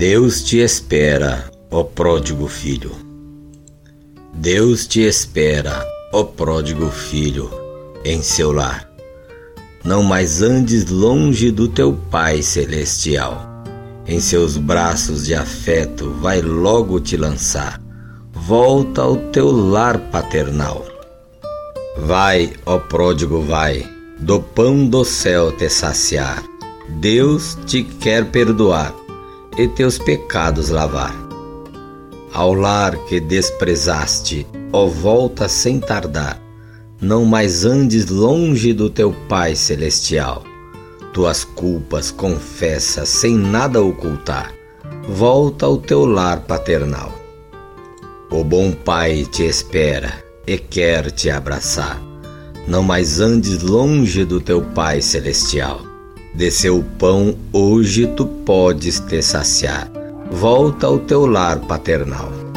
Deus te espera, ó pródigo filho. Deus te espera, ó pródigo filho, em seu lar. Não mais andes longe do teu Pai celestial. Em seus braços de afeto vai logo te lançar. Volta ao teu lar paternal. Vai, ó pródigo, vai, do pão do céu te saciar. Deus te quer perdoar e teus pecados lavar. Ao lar que desprezaste, ó volta sem tardar, não mais andes longe do teu Pai celestial. Tuas culpas confessa sem nada ocultar, volta ao teu lar paternal. O bom Pai te espera e quer te abraçar. Não mais andes longe do teu Pai celestial. De seu pão hoje tu podes te saciar. Volta ao teu lar paternal.